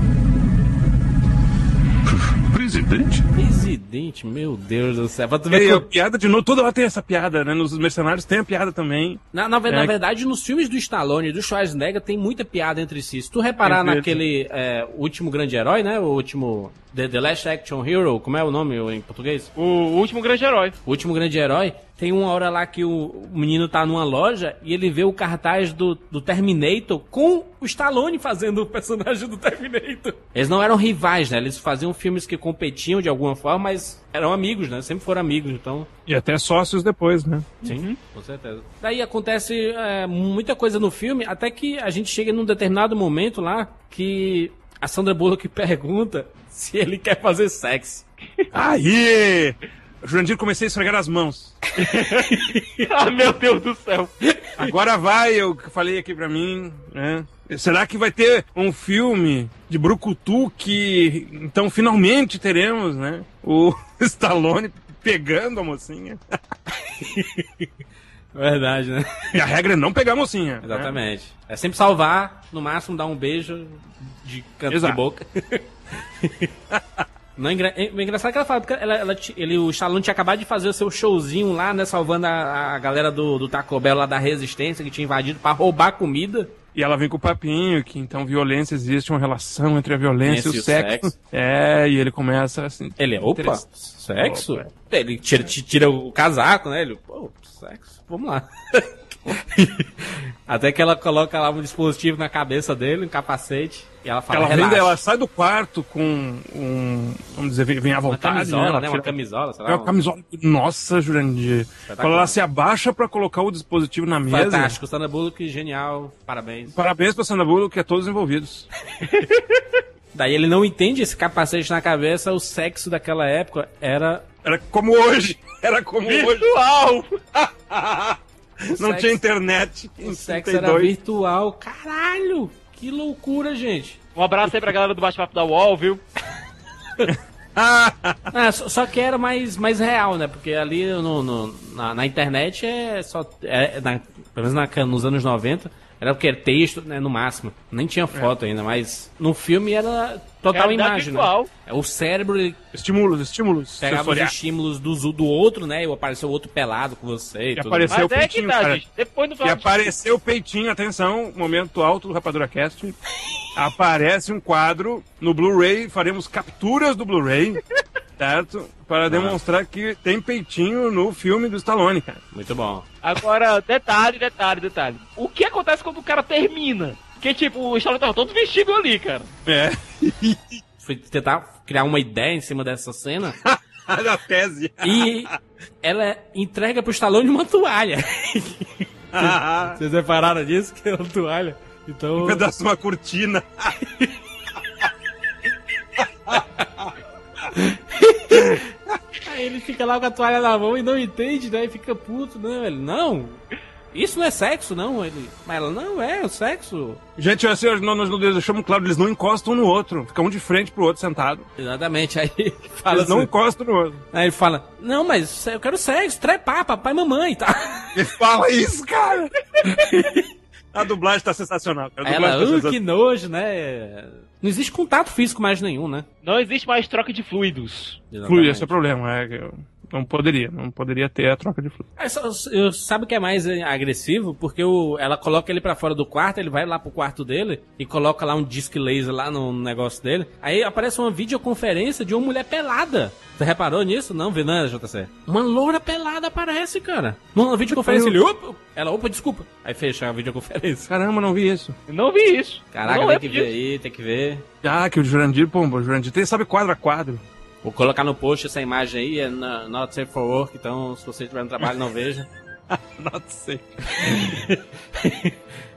Presidente? Presidente, meu Deus do céu. Pra tu E ver piada de novo, toda hora tem essa piada, né? Nos Mercenários tem a piada também. Na, na, ve- na É. verdade, nos filmes do Stallone e do Schwarzenegger tem muita piada entre si. Se tu reparar Perfeito. naquele é, último grande herói, né? O último. The, The Last Action Hero, como é o nome em português? O último grande herói. O último grande herói. Tem uma hora lá que o o menino tá numa loja e ele vê o cartaz do, do Terminator com o Stallone fazendo o personagem do Terminator. Eles não eram rivais, né? Eles faziam filmes que competiam de alguma forma, mas eram amigos, né? Sempre foram amigos, então. E até sócios depois, né? Sim, com certeza. Daí acontece é, muita coisa no filme, até que a gente chega num determinado momento lá que a Sandra Bullock pergunta se ele quer fazer sexo. Aí! Jurandir, comecei a esfregar as mãos. ah, meu Deus do céu. Agora vai, eu falei aqui pra mim, né? Será que vai ter um filme de Brucutu que então finalmente teremos, né? O Stallone pegando a mocinha. Verdade, né? E a regra é não pegar a mocinha. né? Exatamente. É sempre salvar, no máximo dar um beijo de canto Exato. de boca. Não, é engra... é engraçado que ela fala, porque ela, ela ele, o Stallone tinha acabado de fazer o seu showzinho lá, né? Salvando a, a galera do, do Taco Bell lá da Resistência, que tinha invadido pra roubar comida. E ela vem com o papinho que então violência existe uma relação entre a violência Esse e o sexo. É, e ele começa assim. Ele, opa, Interessa- sexo? Opa. Ele tira, ti- tira o casaco, né? Ele, pô, sexo, vamos lá. Até que ela coloca lá um dispositivo na cabeça dele, um capacete, e ela fala, ela, vem, relaxa. ela sai do quarto com um. Vamos dizer, vem, vem à Uma vontade. camisola, Ela né? Uma camisola, sei É uma camisola. Nossa, Jurandir. Quando ela se abaixa pra colocar o dispositivo na mesa. Fantástico, Sandra Bullock, genial, parabéns. Parabéns pra Sandra Bullock e a todos os envolvidos. Daí ele não entende esse capacete na cabeça, o sexo daquela época era... Era como hoje. Era como Virtual! hoje. Não sexo- tinha internet. O sexo 32. era virtual, caralho! Que loucura, gente. Um abraço aí pra galera do bate-papo da UOL, viu? Ah, só, só que era mais, mais real, né? Porque ali no, no- na, na internet é só. É, na- pelo menos na- nos anos 90, era o que? Era texto, né? No máximo. Nem tinha foto ainda, mas no filme era total Realidade imagem, virtual. né? É o cérebro Estímulos, estímulos. pegava os estímulos do, do outro, né? E apareceu o outro pelado com você e, E tudo. apareceu o Mas é que peitinho, tá, cara. gente. Depois do E apareceu o peitinho, atenção, momento alto do Rapadura Cast. Aparece um quadro no Blu-ray, faremos capturas do Blu-ray, certo? Para demonstrar que tem peitinho no filme do Stallone, cara. Muito bom. Agora, detalhe, detalhe, detalhe. O que acontece quando o cara termina? Porque, tipo, o Stallone tava todo vestido ali, cara. É. Fui tentar criar uma ideia em cima dessa cena. da tese. E ela entrega pro Stallone uma toalha. Vocês repararam disso? Que é uma toalha. Então. Um pedaço de uma cortina. Aí ele fica lá com a toalha na mão e não entende, daí fica puto, né, velho? Não! Isso não é sexo, não. Ele... Mas ela, não, é, o sexo. Gente, assim, nós, nós deixamos claro, eles não encostam um no outro. Fica um de frente pro outro sentado. Exatamente. Aí ele fala Eles não assim- encostam no outro. Aí ele fala, não, mas eu quero sexo, trepar, papai e mamãe, tá? Ele fala isso, cara! A dublagem tá sensacional. A Aí ela, dublagem tá uh, sensacional. que nojo, né? Não existe contato físico mais nenhum, né? Não existe mais troca de fluidos. Flui, esse é o problema. É, que eu não poderia, não poderia ter a troca de fluido. É, só- eu, sabe o que é mais eh, agressivo? Porque o, ela coloca ele pra fora do quarto, ele vai lá pro quarto dele e coloca lá um disque laser lá no negócio dele. Aí aparece uma videoconferência de uma mulher pelada. Você reparou nisso? Não, vê não, JC. Uma loura pelada aparece, cara. Numa videoconferência ele, opa, ela, opa, desculpa. Aí fecha a videoconferência. Caramba, não vi isso. Não vi isso. Caraca, não tem que ver aí, tem que ver. Ah, que o Jurandir, pô, o Jurandir tem, sabe quadro a quadro. Vou colocar no post essa imagem aí, é na- not safe for work, então se você estiver no trabalho, não veja. Not safe.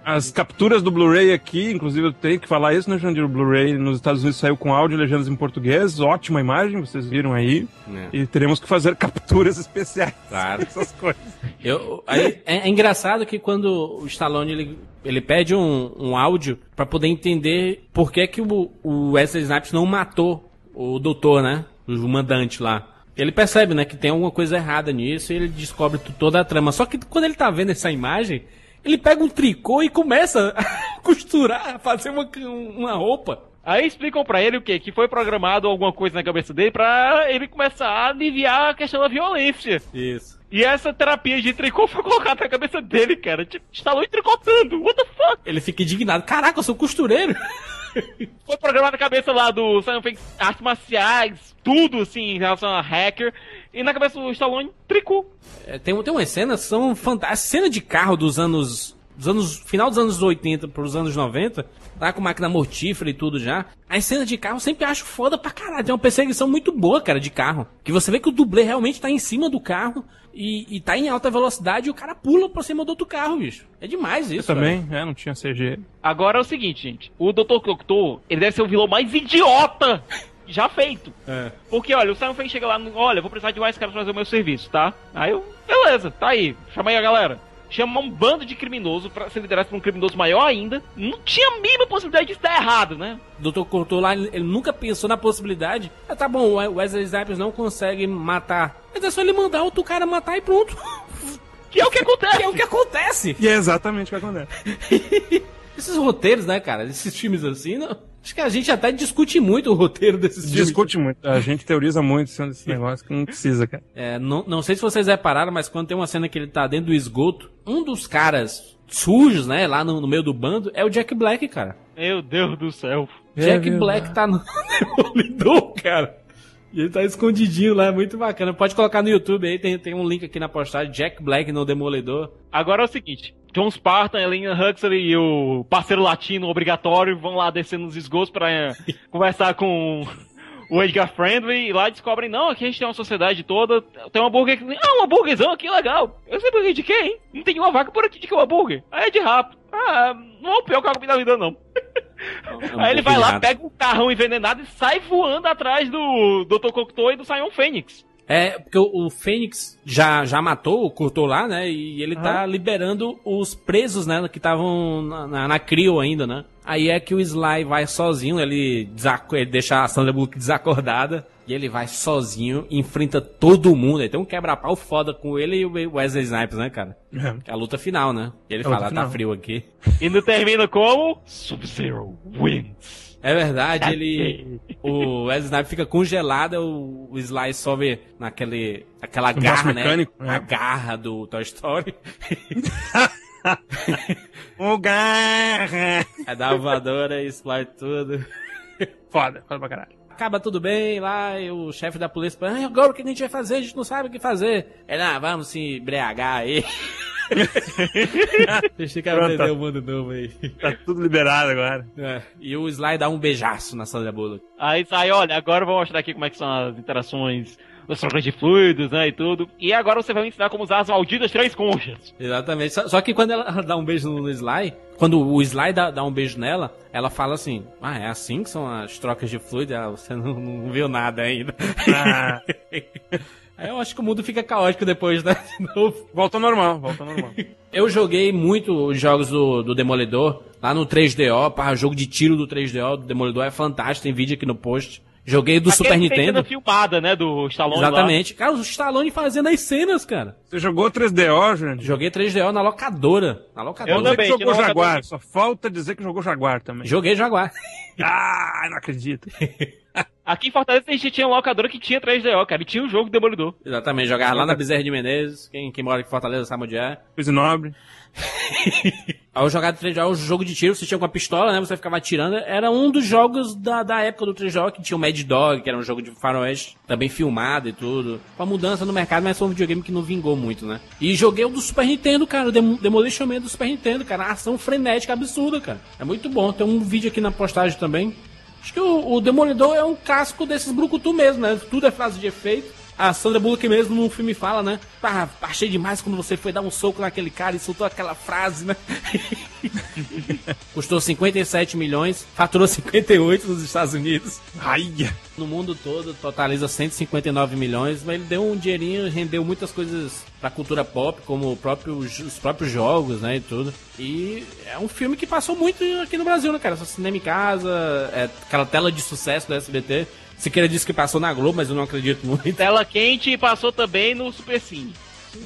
As capturas do Blu-ray aqui, inclusive eu tenho que falar isso, né, Jurandir? O Blu-ray nos Estados Unidos saiu com áudio e legendas em português. Ótima imagem, vocês viram aí. É. E teremos que fazer capturas especiais. Claro. Essas coisas. Eu, aí, é, é engraçado que quando o Stallone ele, ele pede um, um áudio pra poder entender por que, que o, o Wesley Snipes não matou o doutor, né? O mandante lá. Ele percebe, né, que tem alguma coisa errada nisso e ele descobre toda a trama. Só que quando ele tá vendo essa imagem, ele pega um tricô e começa a costurar, a fazer uma, uma roupa. Aí explicam pra ele o quê? Que foi programado alguma coisa na cabeça dele pra ele começar a aliviar a questão da violência. Isso. E essa terapia de tricô foi colocada na cabeça dele, cara. Tipo, Stallone tricotando. What the fuck? Ele fica indignado. Caraca, eu sou costureiro. Foi programado na cabeça lá do Simon fez artes marciais, tudo assim em relação a hacker. E na cabeça do Stallone, tricô. É, tem, tem umas cenas são fantásticas. Cena de carro dos anos. Dos anos. Final dos anos 80 pros anos 90. Tá com máquina mortífera e tudo já. As cenas de carro eu sempre acho foda pra caralho. Tem uma perseguição muito boa, cara, de carro. Que você vê que o dublê realmente tá em cima do carro. E, e tá em alta velocidade e o cara pula por cima do outro carro, bicho. É demais isso. Eu também, é, não tinha CG. Agora é o seguinte, gente. O Dr. Cocteau, ele deve ser o vilão mais idiota já feito. É. Porque, olha, o Simon Feng chega lá, olha, eu vou precisar de mais caras pra fazer o meu serviço, tá? Aí eu, beleza, tá aí, chama aí a galera. Chama um bando de criminoso pra ser liderado por um criminoso maior ainda. Não tinha a mínima possibilidade disso dar errado, né? O Dr. Couto lá, ele ele nunca pensou na possibilidade. Ah, tá bom, o Wesley Snipes não consegue matar. Mas é só ele mandar outro cara matar e pronto. Que é o que acontece. Que é o que acontece. E é exatamente o que acontece. Esses roteiros, né, cara? Esses filmes assim, não... acho que a gente até discute muito o roteiro desses filmes. Discute muito. A gente teoriza muito cima desse negócio que não precisa, cara. É, não, não sei se vocês repararam, mas quando tem uma cena que ele tá dentro do esgoto, um dos caras sujos, né, lá no, no meio do bando, é o Jack Black, cara. Meu Deus do céu. Jack Black tá no Demolidor, cara. E ele tá escondidinho lá, é muito bacana. Pode colocar no YouTube aí, tem, tem um link aqui na postagem, Jack Black no Demolidor. Agora é o seguinte, John Spartan, Helena Huxley e o parceiro latino obrigatório vão lá descer nos esgotos pra eh, conversar com o Edgar Friendly e lá descobrem, não, aqui a gente tem uma sociedade toda, tem um hambúrguer aqui. Ah, um hambúrguerzão aqui, legal. Eu sei hambúrguer de quem? Não tem uma vaca por aqui de que é um hambúrguer. Ah, é de rato. Ah, não é o pior que eu comi na vida, não. Aí ele vai lá, pega um carrão envenenado e sai voando atrás do Dr. Cocteau e do Sion Fênix. É, porque o, o Fênix já, já matou o Curtou lá, né? E ele tá liberando os presos, né? Que estavam na, na, na Crio ainda, né? Aí é que o Sly vai sozinho, ele, ele deixa a Sandra Bullock desacordada. E ele vai sozinho, enfrenta todo mundo. Ele tem um quebra-pau foda com ele e o Wesley Snipes, né, cara? Que é a luta final, né? E ele É fala, tá final. frio aqui. E não termina como? Sub-Zero wins. É verdade, ele. O Wesley Snipes fica congelado, o, o Sly sobe naquele. aquela garra, né? mecânico, né? A garra do Toy Story. O garra! Aí dá a voadora e explode tudo. Foda, foda pra caralho. Acaba tudo bem lá, e o chefe da polícia fala, "Ah, agora o que a gente vai fazer? A gente não sabe o que fazer. Ele, ah, vamos se embriagar aí. Deixa que Pronto. aprender o mundo novo aí. Tá tudo liberado agora. É, E o Sly dá um beijaço na Sandra Bullock. Aí sai, olha, agora eu vou mostrar aqui como é que são as interações, as trocas de fluidos, né, e tudo. E agora você vai me ensinar como usar as malditas três conchas. Exatamente. Só, só que quando ela dá um beijo no Sly, quando o Sly dá, dá um beijo nela, ela fala assim: Ah, é assim que são as trocas de fluido? Ela, você não, não viu nada ainda. Ah. Aí eu acho que o mundo fica caótico depois, né? De novo. Volta ao normal, volta ao normal. Eu joguei muito os jogos do, do Demolidor, lá no 3DO, para jogo de tiro do 3DO do Demolidor é fantástico, tem vídeo aqui no post. Joguei do Super Aquele Nintendo. cena filmada, né, do Stallone Exatamente. Cara, o Stallone fazendo as cenas, cara. Você jogou 3DO, Jurandir? Joguei 3DO na locadora. Na locadora. Dizer que jogou Jaguar. locadora. Só falta dizer que jogou Jaguar também. Joguei Jaguar. Ah, não acredito. Aqui em Fortaleza a gente tinha uma locadora que tinha 3DO, cara, e tinha o jogo Demolidor. Exatamente, jogar lá na Bezerra de Menezes. Quem, quem mora aqui em Fortaleza sabe onde é. Coisa nobre. Aí eu jogava 3DO, o jogo de tiro, você tinha com a pistola, né? Você ficava atirando. Era um dos jogos da, da época do 3DO, que tinha o Mad Dog, que era um jogo de faroeste, também filmado e tudo. Com a mudança no mercado, mas foi um videogame que não vingou muito, né? E joguei o do Super Nintendo, cara, o Dem- Demolition Man do Super Nintendo, cara. Ação frenética absurda, cara. É muito bom. Tem um vídeo aqui na postagem também. Acho que o, o Demolidor é um clássico desses brucutu mesmo, né? Tudo é frase de efeito. A Sandra Bullock mesmo no filme fala, né? Ah, achei demais quando você foi dar um soco naquele cara e soltou aquela frase, né? Custou 57 milhões, faturou 58 nos Estados Unidos. Ai, No mundo todo totaliza 159 milhões, mas ele deu um dinheirinho, rendeu muitas coisas pra cultura pop, como próprio, os próprios jogos, né, e tudo. E é um filme que passou muito aqui no Brasil, né, cara? Só cinema em casa, é aquela tela de sucesso do SBT. Siqueira disse que passou na Globo, mas eu não acredito muito. Tela quente e passou também no Super Cine.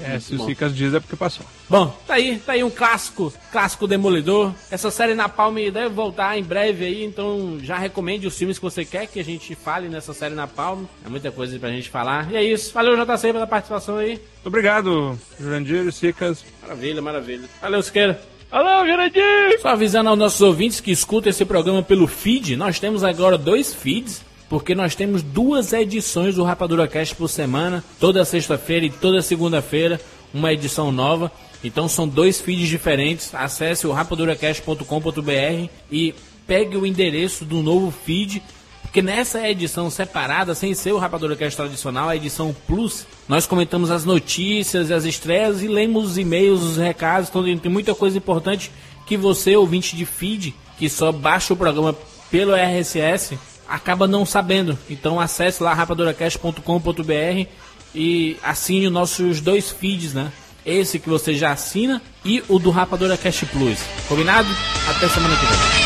É, se o bom. Cicas diz é porque passou. Bom, tá aí, tá aí um clássico, clássico Demolidor. Essa série na Palme deve voltar em breve aí, então já recomende os filmes que você quer que a gente fale nessa série na Palme. É muita coisa pra gente falar. E é isso. Valeu, JC, pela participação aí. Muito obrigado, Jurandir e Cicas. Maravilha, maravilha. Valeu, Siqueira. Alô, Jurandir! Só avisando aos nossos ouvintes que escutam esse programa pelo feed, nós temos agora dois feeds, porque nós temos duas edições do Rapadura Cast por semana, toda sexta-feira e toda segunda-feira, uma edição nova. Então são dois feeds diferentes. Acesse o rapaduracast.com.br e pegue o endereço do novo feed porque nessa edição separada, sem ser o Rapadura Cast tradicional, a edição Plus, nós comentamos as notícias, as estreias e lemos os e-mails, os recados. Então tem muita coisa importante que você, ouvinte de feed, que só baixa o programa pelo RSS, acaba não sabendo. Então acesse lá rapaduracast.com.br e assine os nossos dois feeds, né? Esse que você já assina e o do Rapadura Cast Plus. Combinado? Até semana que vem.